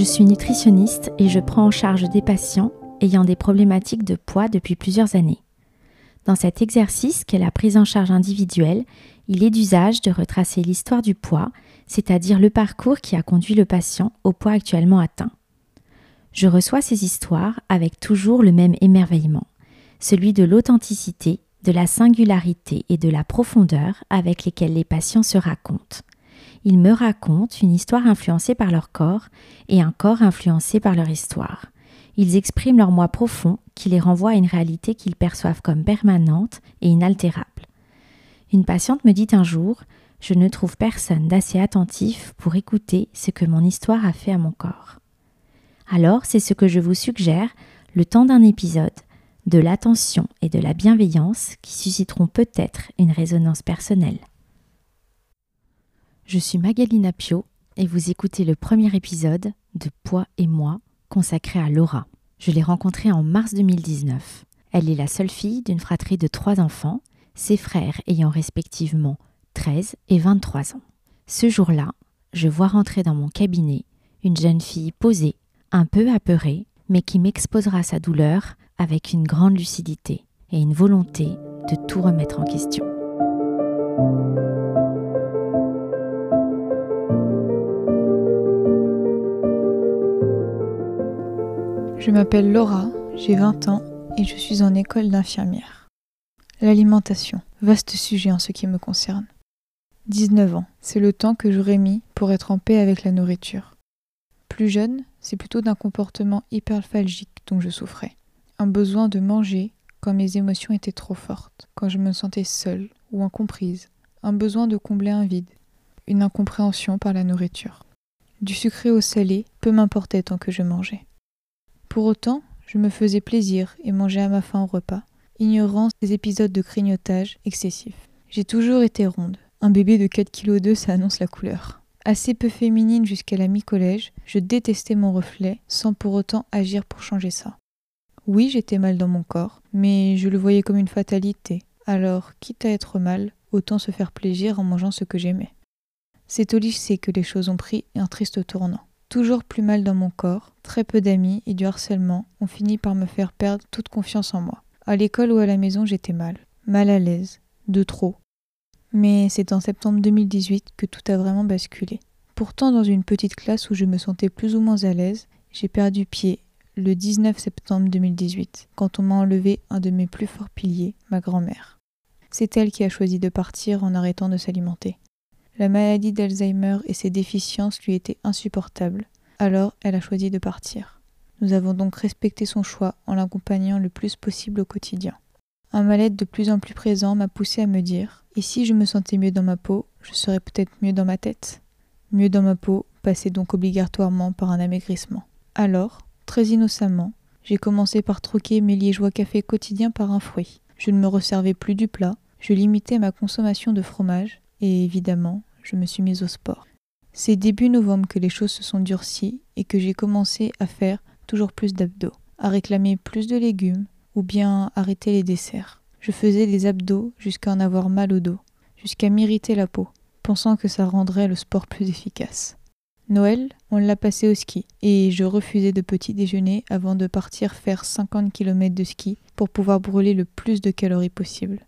Je suis nutritionniste et je prends en charge des patients ayant des problématiques de poids depuis plusieurs années. Dans cet exercice qu'est la prise en charge individuelle, il est d'usage de retracer l'histoire du poids, c'est-à-dire le parcours qui a conduit le patient au poids actuellement atteint. Je reçois ces histoires avec toujours le même émerveillement, celui de l'authenticité, de la singularité et de la profondeur avec lesquelles les patients se racontent. Ils me racontent une histoire influencée par leur corps et un corps influencé par leur histoire. Ils expriment leur moi profond qui les renvoie à une réalité qu'ils perçoivent comme permanente et inaltérable. Une patiente me dit un jour Je ne trouve personne d'assez attentif pour écouter ce que mon histoire a fait à mon corps. Alors, c'est ce que je vous suggère, le temps d'un épisode, de l'attention et de la bienveillance qui susciteront peut-être une résonance personnelle. Je suis Magalina Pio et vous écoutez le premier épisode de Poids et moi consacré à Laura. Je l'ai rencontrée en mars 2019. Elle est la seule fille d'une fratrie de trois enfants, ses frères ayant respectivement 13 et 23 ans. Ce jour-là, je vois rentrer dans mon cabinet une jeune fille posée, un peu apeurée, mais qui m'exposera sa douleur avec une grande lucidité et une volonté de tout remettre en question. Je m'appelle Laura, j'ai 20 ans et je suis en école d'infirmière. L'alimentation, vaste sujet en ce qui me concerne. 19 ans, c'est le temps que j'aurais mis pour être en paix avec la nourriture. Plus jeune, c'est plutôt d'un comportement hyperphalgique dont je souffrais. Un besoin de manger quand mes émotions étaient trop fortes, quand je me sentais seule ou incomprise. Un besoin de combler un vide. Une incompréhension par la nourriture. Du sucré au salé, peu m'importait tant que je mangeais. Pour autant, je me faisais plaisir et mangeais à ma faim au repas, ignorant ces épisodes de grignotage excessifs. J'ai toujours été ronde. Un bébé de 4 kg, ça annonce la couleur. Assez peu féminine jusqu'à la mi-collège, je détestais mon reflet sans pour autant agir pour changer ça. Oui, j'étais mal dans mon corps, mais je le voyais comme une fatalité. Alors, quitte à être mal, autant se faire plaisir en mangeant ce que j'aimais. C'est au lycée que les choses ont pris un triste tournant toujours plus mal dans mon corps, très peu d'amis et du harcèlement ont fini par me faire perdre toute confiance en moi. À l'école ou à la maison, j'étais mal, mal à l'aise, de trop. Mais c'est en septembre 2018 que tout a vraiment basculé. Pourtant, dans une petite classe où je me sentais plus ou moins à l'aise, j'ai perdu pied le 19 septembre 2018, quand on m'a enlevé un de mes plus forts piliers, ma grand-mère. C'est elle qui a choisi de partir en arrêtant de s'alimenter. La maladie d'Alzheimer et ses déficiences lui étaient insupportables, alors elle a choisi de partir. Nous avons donc respecté son choix en l'accompagnant le plus possible au quotidien. Un mal-être de plus en plus présent m'a poussé à me dire Et si je me sentais mieux dans ma peau, je serais peut-être mieux dans ma tête? Mieux dans ma peau passait donc obligatoirement par un amaigrissement. Alors, très innocemment, j'ai commencé par troquer mes liégeois café quotidiens par un fruit. Je ne me resservais plus du plat, je limitais ma consommation de fromage, et évidemment, je me suis mise au sport. C'est début novembre que les choses se sont durcies et que j'ai commencé à faire toujours plus d'abdos, à réclamer plus de légumes ou bien arrêter les desserts. Je faisais des abdos jusqu'à en avoir mal au dos, jusqu'à m'irriter la peau, pensant que ça rendrait le sport plus efficace. Noël, on l'a passé au ski, et je refusais de petit déjeuner avant de partir faire 50 km de ski pour pouvoir brûler le plus de calories possible.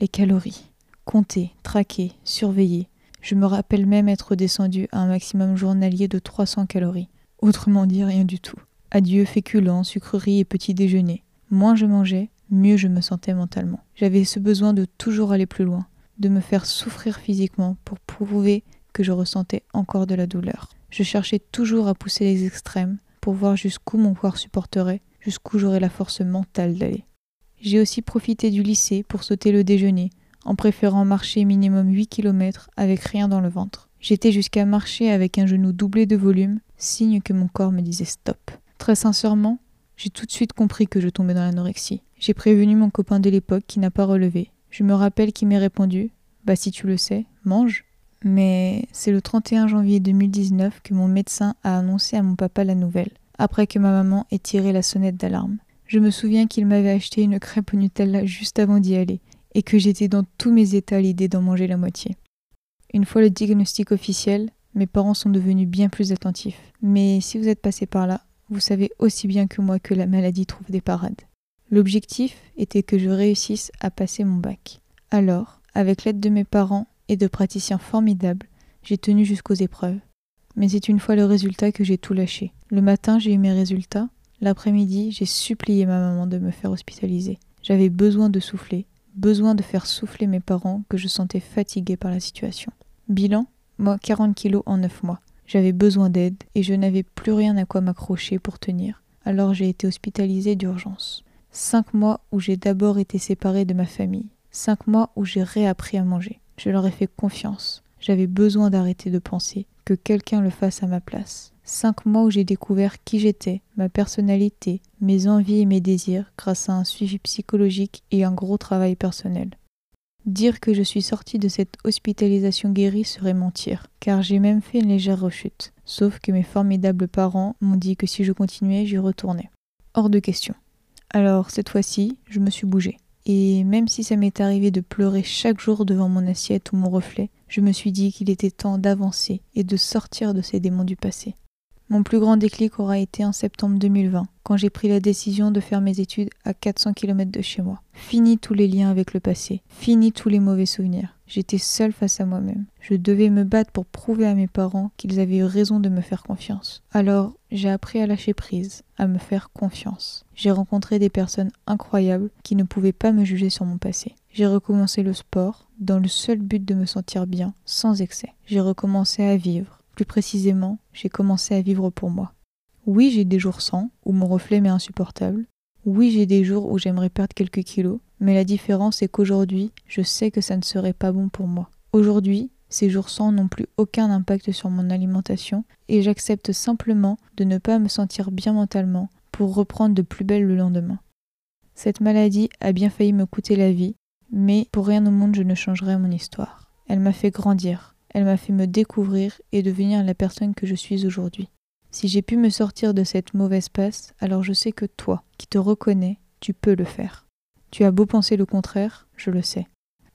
Les calories. Compter, traquer, surveiller, je me rappelle même être descendu à un maximum journalier de 300 calories. Autrement dit, rien du tout. Adieu féculents, sucreries et petits déjeuners. Moins je mangeais, mieux je me sentais mentalement. J'avais ce besoin de toujours aller plus loin, de me faire souffrir physiquement pour prouver que je ressentais encore de la douleur. Je cherchais toujours à pousser les extrêmes pour voir jusqu'où mon corps supporterait, jusqu'où j'aurais la force mentale d'aller. J'ai aussi profité du lycée pour sauter le déjeuner, en préférant marcher minimum 8 km avec rien dans le ventre. J'étais jusqu'à marcher avec un genou doublé de volume, signe que mon corps me disait stop. Très sincèrement, j'ai tout de suite compris que je tombais dans l'anorexie. J'ai prévenu mon copain de l'époque qui n'a pas relevé. Je me rappelle qu'il m'ait répondu Bah si tu le sais, mange. Mais c'est le 31 janvier 2019 que mon médecin a annoncé à mon papa la nouvelle, après que ma maman ait tiré la sonnette d'alarme. Je me souviens qu'il m'avait acheté une crêpe Nutella juste avant d'y aller, et que j'étais dans tous mes états à l'idée d'en manger la moitié. Une fois le diagnostic officiel, Mes parents sont devenus bien plus attentifs. Mais si vous êtes passé par là, vous savez aussi bien que moi que la maladie trouve des parades. L'objectif était que je réussisse à passer mon bac. Alors, avec l'aide de mes parents et de praticiens formidables, j'ai tenu jusqu'aux épreuves. Mais c'est une fois le résultat que j'ai tout lâché. Le matin, j'ai eu mes résultats. L'après-midi, j'ai supplié ma maman de me faire hospitaliser. J'avais besoin de souffler, besoin de faire souffler mes parents que je sentais fatigués par la situation. Bilan, moi 40 kilos en 9 mois. J'avais besoin d'aide et je n'avais plus rien à quoi m'accrocher pour tenir. Alors j'ai été hospitalisée d'urgence. Cinq mois où j'ai d'abord été séparée de ma famille. Cinq mois où j'ai réappris à manger. Je leur ai fait confiance. J'avais besoin d'arrêter de penser, que quelqu'un le fasse à ma place. Cinq mois où j'ai découvert qui j'étais, ma personnalité, mes envies et mes désirs grâce à un suivi psychologique et un gros travail personnel. Dire que je suis sortie de cette hospitalisation guérie serait mentir, car j'ai même fait une légère rechute, sauf que mes formidables parents m'ont dit que si je continuais, j'y retournais. Hors de question. Alors cette fois-ci, je me suis bougée. Et même si ça m'est arrivé de pleurer chaque jour devant mon assiette ou mon reflet, je me suis dit qu'il était temps d'avancer et de sortir de ces démons du passé. Mon plus grand déclic aura été en septembre 2020, quand j'ai pris la décision de faire mes études à 400 km de chez moi. Fini tous les liens avec le passé, fini tous les mauvais souvenirs. J'étais seule face à moi-même. Je devais me battre pour prouver à mes parents qu'ils avaient eu raison de me faire confiance. Alors, j'ai appris à lâcher prise, à me faire confiance. J'ai rencontré des personnes incroyables qui ne pouvaient pas me juger sur mon passé. J'ai recommencé le sport dans le seul but de me sentir bien, sans excès. J'ai recommencé à vivre plus précisément, j'ai commencé à vivre pour moi. Oui, j'ai des jours sans, où mon reflet m'est insupportable. Oui, j'ai des jours où j'aimerais perdre quelques kilos, mais la différence est qu'aujourd'hui, je sais que ça ne serait pas bon pour moi. Aujourd'hui, ces jours sans n'ont plus aucun impact sur mon alimentation et j'accepte simplement de ne pas me sentir bien mentalement pour reprendre de plus belle le lendemain. Cette maladie a bien failli me coûter la vie, mais pour rien au monde je ne changerai mon histoire. Elle m'a fait grandir, elle m'a fait me découvrir et devenir la personne que je suis aujourd'hui. Si j'ai pu me sortir de cette mauvaise passe, alors je sais que toi, qui te reconnais, tu peux le faire. Tu as beau penser le contraire, je le sais.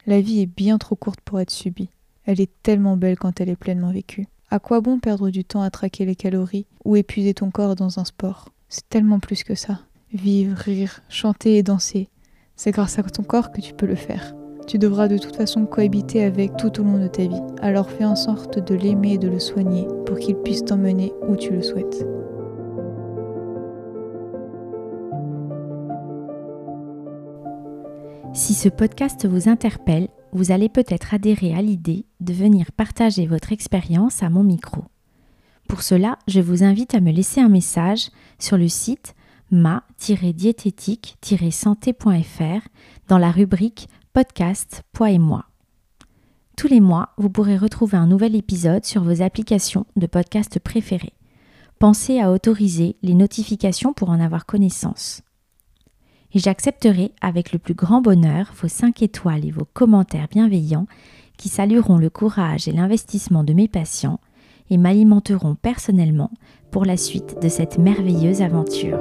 La vie est bien trop courte pour être subie. Elle est tellement belle quand elle est pleinement vécue. À quoi bon perdre du temps à traquer les calories ou épuiser ton corps dans un sport? C'est tellement plus que ça. Vivre, rire, chanter et danser. C'est grâce à ton corps que tu peux le faire. Tu devras de toute façon cohabiter avec tout au long de ta vie. Alors fais en sorte de l'aimer et de le soigner pour qu'il puisse t'emmener où tu le souhaites. Si ce podcast vous interpelle, vous allez peut-être adhérer à l'idée de venir partager votre expérience à mon micro. Pour cela, je vous invite à me laisser un message sur le site ma-diététique-santé.fr dans la rubrique podcast Poids et moi. Tous les mois, vous pourrez retrouver un nouvel épisode sur vos applications de podcast préférées. Pensez à autoriser les notifications pour en avoir connaissance. Et j'accepterai avec le plus grand bonheur vos 5 étoiles et vos commentaires bienveillants qui salueront le courage et l'investissement de mes patients et m'alimenteront personnellement pour la suite de cette merveilleuse aventure.